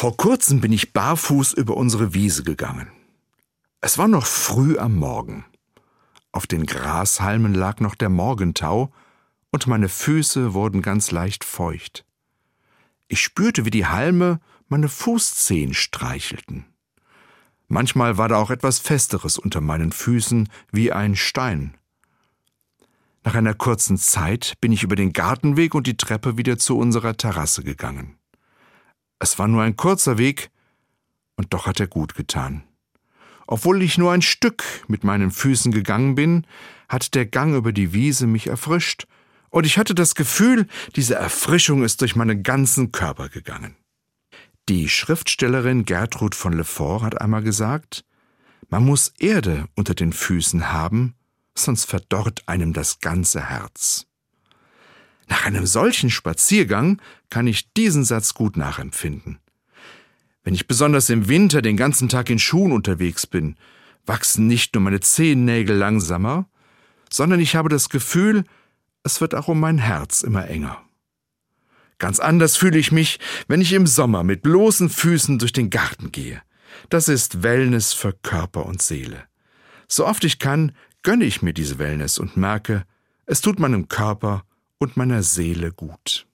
Vor kurzem bin ich barfuß über unsere Wiese gegangen. Es war noch früh am Morgen. Auf den Grashalmen lag noch der Morgentau, und meine Füße wurden ganz leicht feucht. Ich spürte, wie die Halme meine Fußzehen streichelten. Manchmal war da auch etwas Festeres unter meinen Füßen, wie ein Stein. Nach einer kurzen Zeit bin ich über den Gartenweg und die Treppe wieder zu unserer Terrasse gegangen. Es war nur ein kurzer Weg, und doch hat er gut getan. Obwohl ich nur ein Stück mit meinen Füßen gegangen bin, hat der Gang über die Wiese mich erfrischt, und ich hatte das Gefühl, diese Erfrischung ist durch meinen ganzen Körper gegangen. Die Schriftstellerin Gertrud von Lefort hat einmal gesagt, man muss Erde unter den Füßen haben, sonst verdorrt einem das ganze Herz. Nach einem solchen Spaziergang kann ich diesen Satz gut nachempfinden. Wenn ich besonders im Winter den ganzen Tag in Schuhen unterwegs bin, wachsen nicht nur meine Zehennägel langsamer, sondern ich habe das Gefühl, es wird auch um mein Herz immer enger. Ganz anders fühle ich mich, wenn ich im Sommer mit bloßen Füßen durch den Garten gehe. Das ist Wellness für Körper und Seele. So oft ich kann, gönne ich mir diese Wellness und merke, es tut meinem Körper und meiner Seele gut.